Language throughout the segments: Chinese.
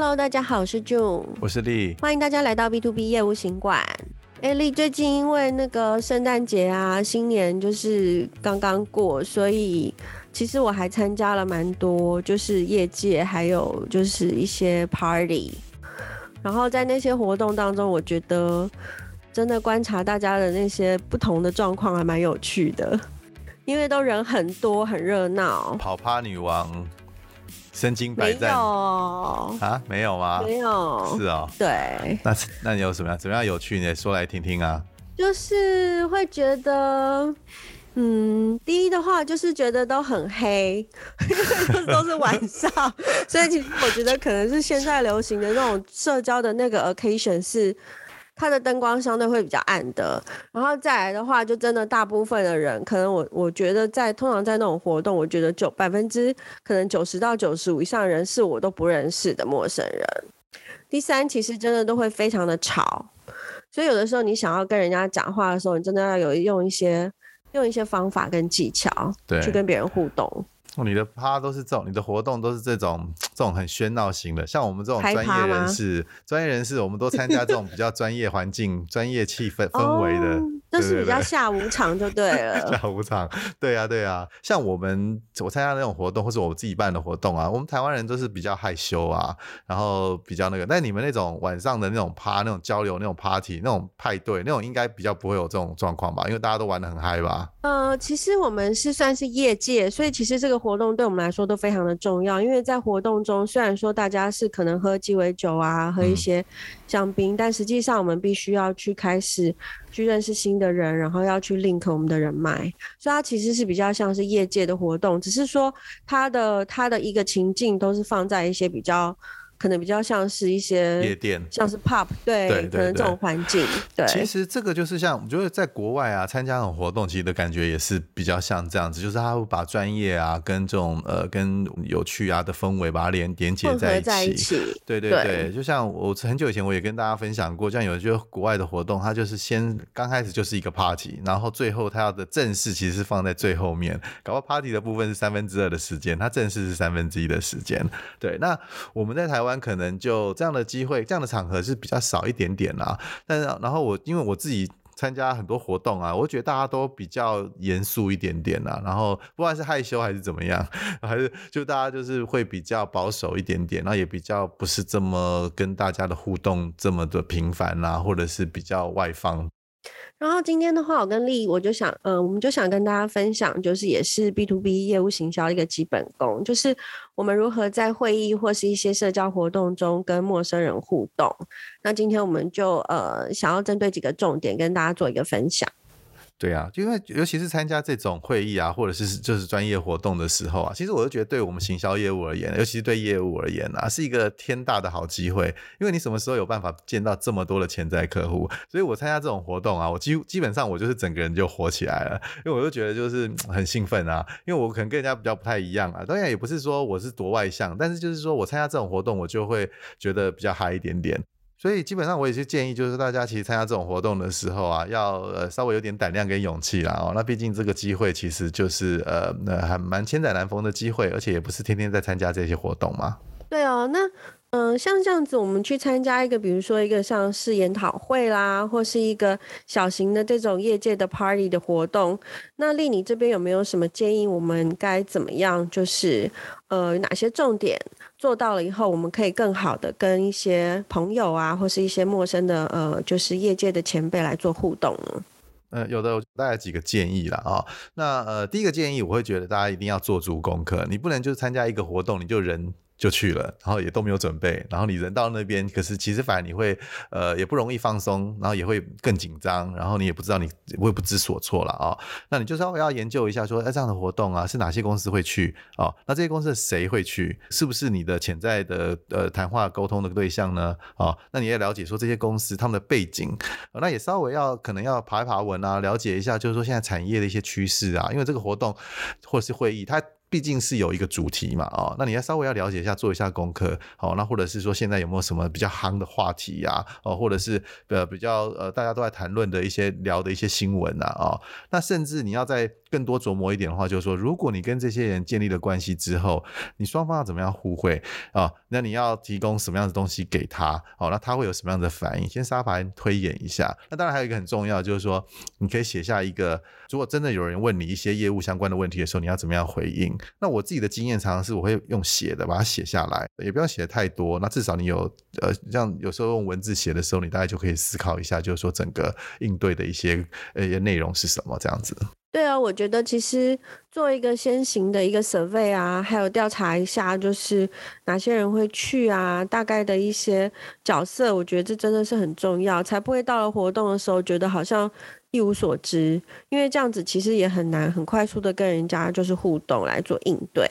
Hello，大家好，我是 June，我是丽，欢迎大家来到 B to B 业务行馆。哎，丽，最近因为那个圣诞节啊，新年就是刚刚过，所以其实我还参加了蛮多，就是业界还有就是一些 party。然后在那些活动当中，我觉得真的观察大家的那些不同的状况还蛮有趣的，因为都人很多，很热闹。跑趴女王。身经百战没有啊？没有吗？没有。是哦。对。那那你有什么样怎么样有趣？你说来听听啊。就是会觉得，嗯，第一的话就是觉得都很黑，因 为都是晚上，所以其实我觉得可能是现在流行的那种社交的那个 occasion 是。它的灯光相对会比较暗的，然后再来的话，就真的大部分的人，可能我我觉得在通常在那种活动，我觉得九百分之可能九十到九十五以上的人是我都不认识的陌生人。第三，其实真的都会非常的吵，所以有的时候你想要跟人家讲话的时候，你真的要有用一些用一些方法跟技巧，对，去跟别人互动。你的趴都是这种，你的活动都是这种这种很喧闹型的，像我们这种专业人士，专业人士，我们都参加这种比较专业环境、专业气氛氛围的。Oh. 这是比较下午场就对了，下午场，对呀、啊、对呀、啊。像我们我参加那种活动，或是我自己办的活动啊，我们台湾人都是比较害羞啊，然后比较那个。但你们那种晚上的那种趴、那种交流、那种 party、那种派对，那种应该比较不会有这种状况吧？因为大家都玩的很嗨吧？呃，其实我们是算是业界，所以其实这个活动对我们来说都非常的重要。因为在活动中，虽然说大家是可能喝鸡尾酒啊，喝一些香槟，嗯、但实际上我们必须要去开始。去认识新的人，然后要去 link 我们的人脉，所以它其实是比较像是业界的活动，只是说它的它的一个情境都是放在一些比较。可能比较像是一些夜店，像是 pub，对，对，对，对，可能这种环境。对，其实这个就是像我觉得在国外啊，参加这种活动，其实的感觉也是比较像这样子，就是他会把专业啊跟这种呃跟有趣啊的氛围把它连连接在一起。在一起对对对，对，就像我很久以前我也跟大家分享过，像有些国外的活动，它就是先刚开始就是一个 party，然后最后它要的正式其实是放在最后面，搞到 party 的部分是三分之二的时间，它正式是三分之一的时间。对，那我们在台湾。可能就这样的机会，这样的场合是比较少一点点啦。但是，然后我因为我自己参加很多活动啊，我觉得大家都比较严肃一点点啦。然后不管是害羞还是怎么样，还是就大家就是会比较保守一点点，然后也比较不是这么跟大家的互动这么的频繁啦，或者是比较外放。然后今天的话，我跟丽，我就想，呃，我们就想跟大家分享，就是也是 B to B 业务行销一个基本功，就是我们如何在会议或是一些社交活动中跟陌生人互动。那今天我们就呃，想要针对几个重点跟大家做一个分享。对啊，因为尤其是参加这种会议啊，或者是就是专业活动的时候啊，其实我就觉得对我们行销业务而言，尤其是对业务而言啊，是一个天大的好机会。因为你什么时候有办法见到这么多的潜在客户？所以我参加这种活动啊，我基基本上我就是整个人就火起来了，因为我就觉得就是 很兴奋啊，因为我可能跟人家比较不太一样啊。当然也不是说我是多外向，但是就是说我参加这种活动，我就会觉得比较嗨一点点。所以基本上我也是建议，就是大家其实参加这种活动的时候啊，要呃稍微有点胆量跟勇气啦哦。那毕竟这个机会其实就是呃那还蛮千载难逢的机会，而且也不是天天在参加这些活动嘛。对哦，那。嗯、像这样子，我们去参加一个，比如说一个像是研讨会啦，或是一个小型的这种业界的 party 的活动。那丽，你这边有没有什么建议？我们该怎么样？就是呃，哪些重点做到了以后，我们可以更好的跟一些朋友啊，或是一些陌生的呃，就是业界的前辈来做互动呢？呃，有的，我带来几个建议了啊、那呃，第一个建议，我会觉得大家一定要做足功课，你不能就是参加一个活动，你就人。就去了，然后也都没有准备，然后你人到那边，可是其实反而你会，呃，也不容易放松，然后也会更紧张，然后你也不知道你会不知所措了啊、那你就稍微要研究一下说，说哎这样的活动啊，是哪些公司会去哦？那这些公司谁会去？是不是你的潜在的呃谈话沟通的对象呢？哦，那你也了解说这些公司他们的背景，那也稍微要可能要爬一爬文啊，了解一下，就是说现在产业的一些趋势啊，因为这个活动或是会议它。毕竟是有一个主题嘛，哦，那你要稍微要了解一下，做一下功课，哦，那或者是说现在有没有什么比较夯的话题呀，哦，或者是呃比较呃大家都在谈论的一些聊的一些新闻呐，哦，那甚至你要在更多琢磨一点的话，就是说，如果你跟这些人建立了关系之后，你双方要怎么样互惠啊？那你要提供什么样的东西给他？哦，那他会有什么样的反应？先沙盘推演一下。那当然还有一个很重要，就是说，你可以写下一个，如果真的有人问你一些业务相关的问题的时候，你要怎么样回应？那我自己的经验常常是我会用写的，把它写下来，也不要写的太多。那至少你有呃，像有时候用文字写的时候，你大概就可以思考一下，就是说整个应对的一些呃内容是什么这样子。对啊，我觉得其实做一个先行的一个 survey 啊，还有调查一下，就是哪些人会去啊，大概的一些角色，我觉得这真的是很重要，才不会到了活动的时候觉得好像。一无所知，因为这样子其实也很难很快速的跟人家就是互动来做应对。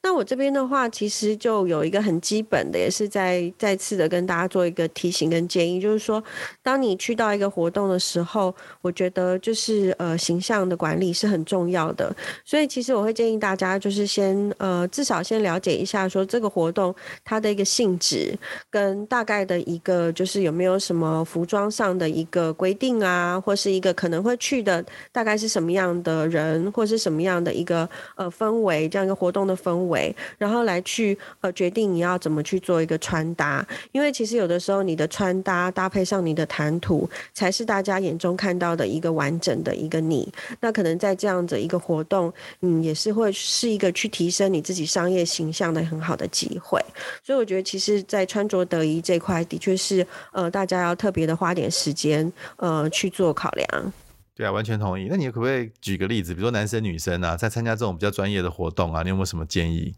那我这边的话，其实就有一个很基本的，也是在再次的跟大家做一个提醒跟建议，就是说，当你去到一个活动的时候，我觉得就是呃形象的管理是很重要的。所以其实我会建议大家，就是先呃至少先了解一下，说这个活动它的一个性质跟大概的一个就是有没有什么服装上的一个规定啊，或是一个可能会去的大概是什么样的人，或是什么样的一个呃氛围，这样一个活动的氛围。为，然后来去呃决定你要怎么去做一个穿搭，因为其实有的时候你的穿搭搭配上你的谈吐，才是大家眼中看到的一个完整的一个你。那可能在这样的一个活动，嗯，也是会是一个去提升你自己商业形象的很好的机会。所以我觉得，其实，在穿着得宜这块，的确是呃大家要特别的花点时间呃去做考量。对啊，完全同意。那你可不可以举个例子，比如说男生女生啊，在参加这种比较专业的活动啊，你有没有什么建议？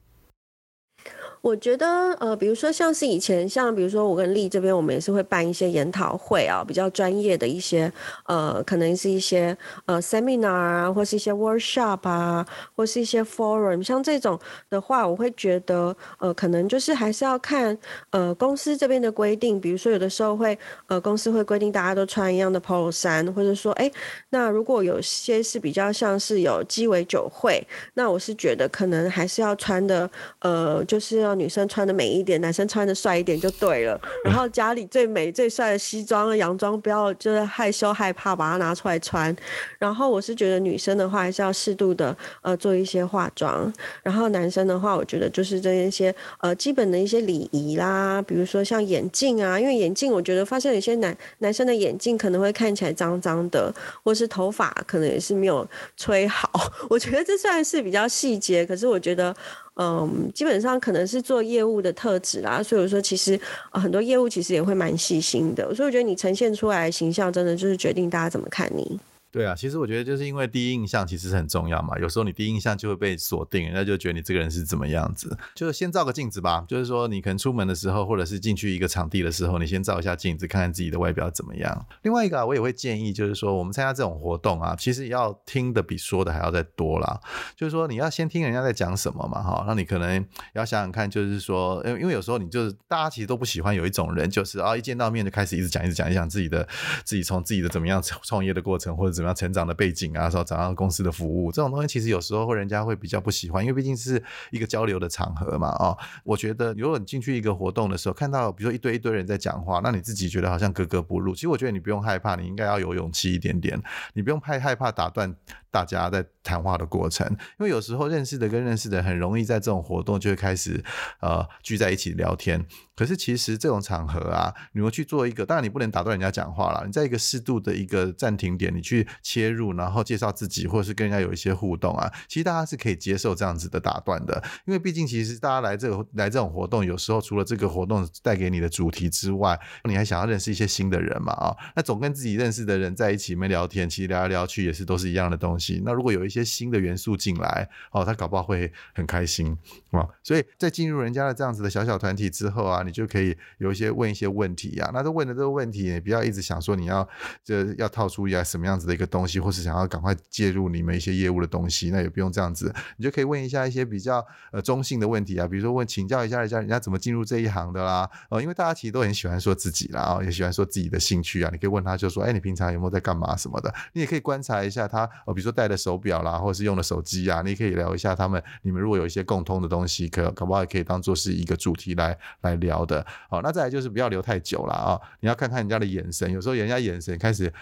我觉得，呃，比如说像是以前，像比如说我跟丽这边，我们也是会办一些研讨会啊，比较专业的一些，呃，可能是一些呃 seminar 啊，或是一些 workshop 啊，或是一些 forum，像这种的话，我会觉得，呃，可能就是还是要看，呃，公司这边的规定，比如说有的时候会，呃，公司会规定大家都穿一样的 polo 衫，或者说，哎，那如果有些是比较像是有鸡尾酒会，那我是觉得可能还是要穿的，呃，就是。女生穿的美一点，男生穿的帅一点就对了。然后家里最美最帅的西装、洋装，不要就是害羞害怕把它拿出来穿。然后我是觉得女生的话还是要适度的呃做一些化妆。然后男生的话，我觉得就是这一些呃基本的一些礼仪啦，比如说像眼镜啊，因为眼镜我觉得发现有些男男生的眼镜可能会看起来脏脏的，或是头发可能也是没有吹好。我觉得这算是比较细节，可是我觉得。嗯，基本上可能是做业务的特质啦，所以我说其实很多业务其实也会蛮细心的，所以我觉得你呈现出来的形象，真的就是决定大家怎么看你。对啊，其实我觉得就是因为第一印象其实是很重要嘛。有时候你第一印象就会被锁定，人家就觉得你这个人是怎么样子。就是先照个镜子吧，就是说你可能出门的时候，或者是进去一个场地的时候，你先照一下镜子，看看自己的外表怎么样。另外一个啊，我也会建议，就是说我们参加这种活动啊，其实要听的比说的还要再多啦。就是说你要先听人家在讲什么嘛，哈，那你可能要想想看，就是说，因为因为有时候你就是大家其实都不喜欢有一种人，就是啊一见到面就开始一直讲一直讲一讲自己的自己从自己的怎么样创业的过程或者怎么样成长的背景。啊，说找到公司的服务这种东西，其实有时候人家会比较不喜欢，因为毕竟是一个交流的场合嘛。啊，我觉得如果你进去一个活动的时候，看到比如说一堆一堆人在讲话，那你自己觉得好像格格不入。其实我觉得你不用害怕，你应该要有勇气一点点，你不用太害怕打断大家在谈话的过程，因为有时候认识的跟认识的很容易在这种活动就会开始呃聚在一起聊天。可是其实这种场合啊，你要去做一个，当然你不能打断人家讲话了。你在一个适度的一个暂停点，你去切入，然后介绍自己，或者是跟人家有一些互动啊，其实大家是可以接受这样子的打断的。因为毕竟其实大家来这个来这种活动，有时候除了这个活动带给你的主题之外，你还想要认识一些新的人嘛啊？那总跟自己认识的人在一起没聊天，其实聊来聊去也是都是一样的东西。那如果有一些新的元素进来，哦，他搞不好会很开心啊。所以在进入人家的这样子的小小团体之后啊，你就可以有一些问一些问题呀、啊，那这问的这个问题，你不要一直想说你要就要套出一个什么样子的一个东西，或是想要赶快介入你们一些业务的东西，那也不用这样子，你就可以问一下一些比较呃中性的问题啊，比如说问请教一下人家人家怎么进入这一行的啦，哦，因为大家其实都很喜欢说自己啦，啊，也喜欢说自己的兴趣啊，你可以问他就说，哎，你平常有没有在干嘛什么的，你也可以观察一下他，哦，比如说戴的手表啦，或者是用的手机啊，你可以聊一下他们，你们如果有一些共通的东西，可可不可以可以当做是一个主题来来聊的。好，那再来就是不要留太久了啊，你要看看人家的眼神，有时候人家眼神开始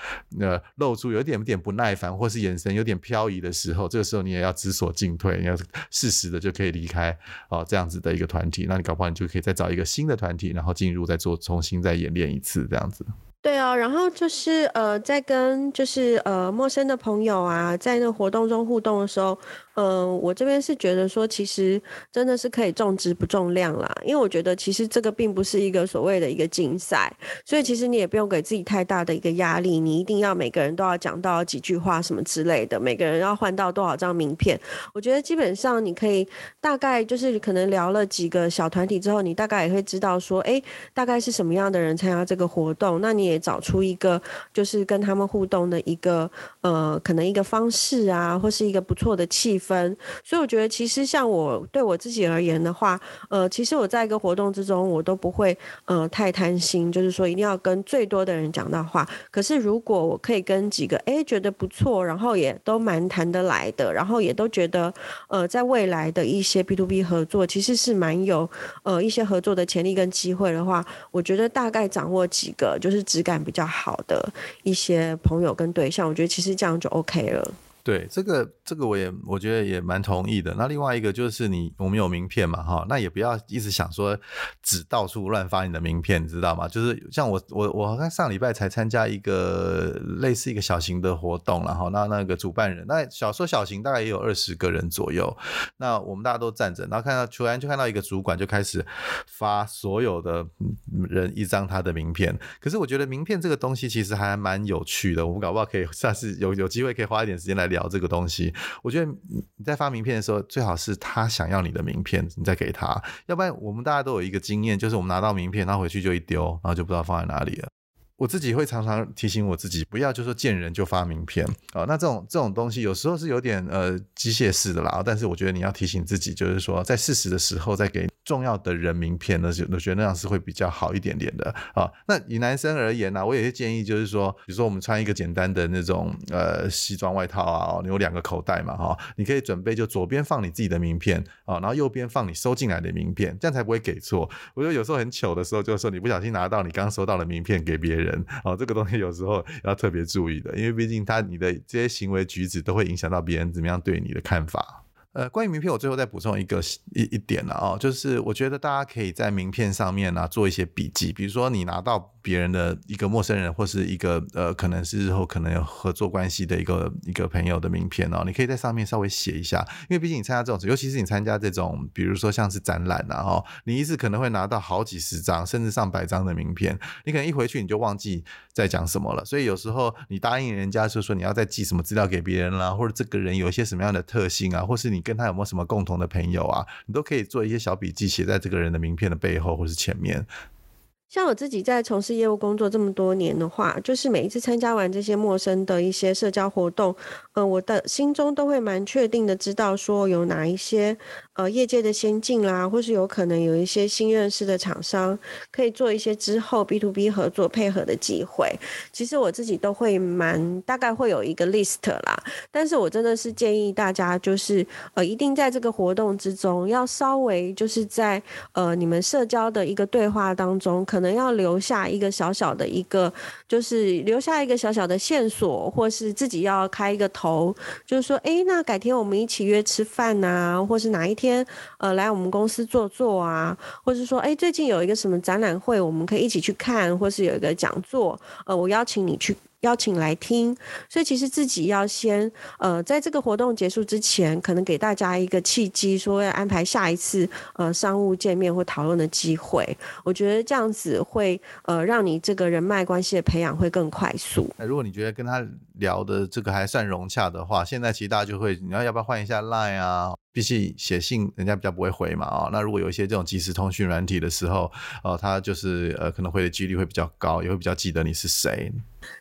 呃露出有一点点不耐烦，或是眼神有点飘移的时候，这个时候你也要知所进退，你要适时的就可以离开哦，这样子的一个团体，那你搞不好你就可以再找一个新的团体，然后进入再做重新再演练一次这样子。对啊，然后就是呃，在跟就是呃陌生的朋友啊，在那活动中互动的时候。嗯、我这边是觉得说，其实真的是可以重质不重量啦，因为我觉得其实这个并不是一个所谓的一个竞赛，所以其实你也不用给自己太大的一个压力，你一定要每个人都要讲到几句话什么之类的，每个人要换到多少张名片。我觉得基本上你可以大概就是可能聊了几个小团体之后，你大概也会知道说，哎，大概是什么样的人参加这个活动，那你也找出一个就是跟他们互动的一个呃，可能一个方式啊，或是一个不错的气氛。所以我觉得其实像我对我自己而言的话，呃，其实我在一个活动之中，我都不会呃太贪心，就是说一定要跟最多的人讲到话。可是如果我可以跟几个哎觉得不错，然后也都蛮谈得来的，然后也都觉得呃在未来的一些 B to B 合作其实是蛮有呃一些合作的潜力跟机会的话，我觉得大概掌握几个就是质感比较好的一些朋友跟对象，我觉得其实这样就 OK 了。对，这个这个我也我觉得也蛮同意的。那另外一个就是你我们有名片嘛哈，那也不要一直想说只到处乱发你的名片，你知道吗？就是像我我我好像上礼拜才参加一个类似一个小型的活动，然后那那个主办人那小说小型大概也有二十个人左右，那我们大家都站着，然后看到突然就看到一个主管就开始发所有的人一张他的名片。可是我觉得名片这个东西其实还蛮有趣的，我们搞不好可以下次有有机会可以花一点时间来聊。聊这个东西，我觉得你在发名片的时候，最好是他想要你的名片，你再给他。要不然，我们大家都有一个经验，就是我们拿到名片，他回去就一丢，然后就不知道放在哪里了。我自己会常常提醒我自己，不要就说见人就发名片啊。那这种这种东西有时候是有点呃机械式的啦，但是我觉得你要提醒自己，就是说在适时的时候再给重要的人名片，那就我觉得那样是会比较好一点点的啊。那以男生而言呢，我有些建议就是说，比如说我们穿一个简单的那种呃西装外套啊，你有两个口袋嘛哈，你可以准备就左边放你自己的名片啊，然后右边放你收进来的名片，这样才不会给错。我觉得有时候很糗的时候，就是说你不小心拿到你刚收到的名片给别人。人哦，这个东西有时候要特别注意的，因为毕竟他你的这些行为举止都会影响到别人怎么样对你的看法。呃，关于名片，我最后再补充一个一一点了啊，就是我觉得大家可以在名片上面呢、做一些笔记，比如说你拿到。别人的一个陌生人，或是一个呃，可能是日后可能有合作关系的一个一个朋友的名片哦，你可以在上面稍微写一下，因为毕竟你参加这种，尤其是你参加这种，比如说像是展览啊，哦，你一次可能会拿到好几十张，甚至上百张的名片，你可能一回去你就忘记在讲什么了，所以有时候你答应人家就说你要再寄什么资料给别人啦，或者这个人有一些什么样的特性啊，或是你跟他有没有什么共同的朋友啊，你都可以做一些小笔记，写在这个人的名片的背后或是前面。像我自己在从事业务工作这么多年的话，就是每一次参加完这些陌生的一些社交活动，呃，我的心中都会蛮确定的知道说有哪一些呃业界的先进啦，或是有可能有一些新认识的厂商可以做一些之后 B to B 合作配合的机会。其实我自己都会蛮大概会有一个 list 啦，但是我真的是建议大家就是呃一定在这个活动之中要稍微就是在呃你们社交的一个对话当中可。可能要留下一个小小的一个，就是留下一个小小的线索，或是自己要开一个头，就是说，哎，那改天我们一起约吃饭啊，或是哪一天呃来我们公司坐坐啊，或是说，哎，最近有一个什么展览会，我们可以一起去看，或是有一个讲座，呃，我邀请你去。邀请来听，所以其实自己要先呃，在这个活动结束之前，可能给大家一个契机，说要安排下一次呃商务见面或讨论的机会。我觉得这样子会呃让你这个人脉关系的培养会更快速。那如果你觉得跟他聊的这个还算融洽的话，现在其实大家就会，你要要不要换一下 Line 啊？毕竟写信人家比较不会回嘛啊、哦。那如果有一些这种即时通讯软体的时候，哦，他就是呃可能回的几率会比较高，也会比较记得你是谁。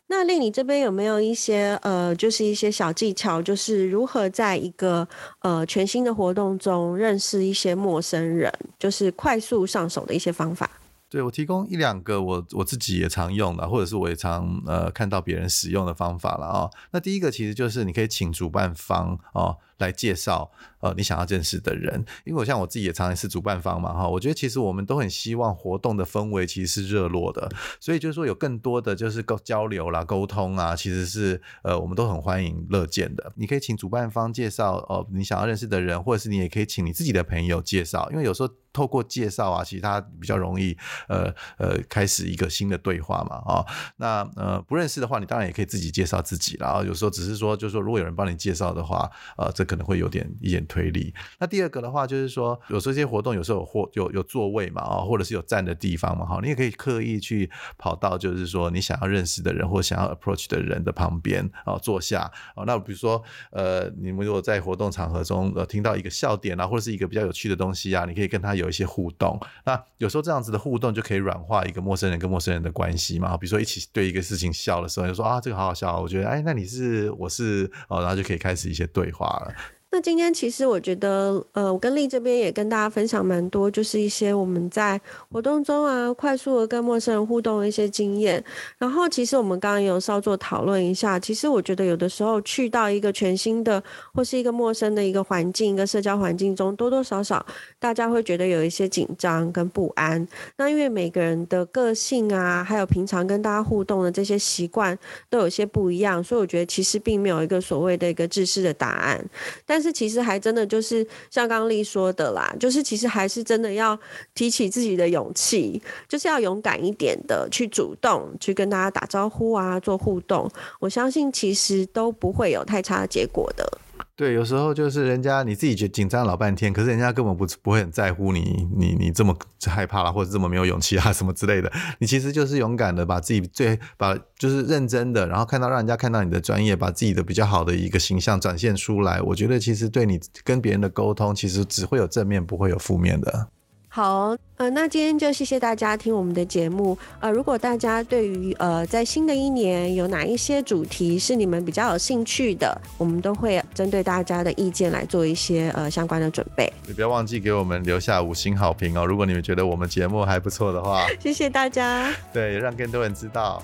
那令你这边有没有一些呃，就是一些小技巧，就是如何在一个呃全新的活动中认识一些陌生人，就是快速上手的一些方法？对，我提供一两个我我自己也常用的，或者是我也常呃看到别人使用的方法了啊、哦。那第一个其实就是你可以请主办方哦。来介绍呃你想要认识的人，因为我像我自己也常常是主办方嘛哈，我觉得其实我们都很希望活动的氛围其实是热络的，所以就是说有更多的就是沟交流啦、沟通啊，其实是呃我们都很欢迎乐见的。你可以请主办方介绍哦你想要认识的人，或者是你也可以请你自己的朋友介绍，因为有时候透过介绍啊，其实他比较容易呃呃开始一个新的对话嘛啊。那呃不认识的话，你当然也可以自己介绍自己，然后有时候只是说就是说如果有人帮你介绍的话，呃这。可能会有点一点推理。那第二个的话，就是说，有这些活动有时候有或有有座位嘛，啊，或者是有站的地方嘛，哈，你也可以刻意去跑到，就是说你想要认识的人或想要 approach 的人的旁边啊坐下啊。那比如说，呃，你们如果在活动场合中呃听到一个笑点啊，或者是一个比较有趣的东西啊，你可以跟他有一些互动。那有时候这样子的互动就可以软化一个陌生人跟陌生人的关系嘛。比如说一起对一个事情笑的时候，就说啊，这个好好笑，我觉得哎，那你是我是哦，然后就可以开始一些对话了。那今天其实我觉得，呃，我跟丽这边也跟大家分享蛮多，就是一些我们在活动中啊，快速的跟陌生人互动的一些经验。然后其实我们刚刚有稍作讨论一下，其实我觉得有的时候去到一个全新的或是一个陌生的一个环境、一个社交环境中，多多少少大家会觉得有一些紧张跟不安。那因为每个人的个性啊，还有平常跟大家互动的这些习惯都有些不一样，所以我觉得其实并没有一个所谓的一个制式的答案，但但是其实还真的就是像刚丽说的啦，就是其实还是真的要提起自己的勇气，就是要勇敢一点的去主动去跟大家打招呼啊，做互动。我相信其实都不会有太差的结果的。对，有时候就是人家你自己觉紧张老半天，可是人家根本不不会很在乎你，你你这么害怕了，或者这么没有勇气啊，什么之类的。你其实就是勇敢的把自己最把就是认真的，然后看到让人家看到你的专业，把自己的比较好的一个形象展现出来。我觉得其实对你跟别人的沟通，其实只会有正面，不会有负面的。好，呃，那今天就谢谢大家听我们的节目。呃，如果大家对于呃在新的一年有哪一些主题是你们比较有兴趣的，我们都会针对大家的意见来做一些呃相关的准备。也不要忘记给我们留下五星好评哦。如果你们觉得我们节目还不错的话，谢谢大家。对，让更多人知道。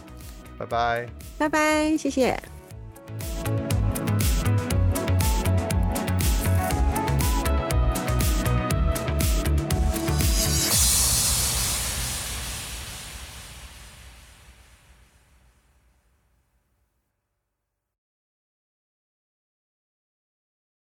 拜拜，拜拜，谢谢。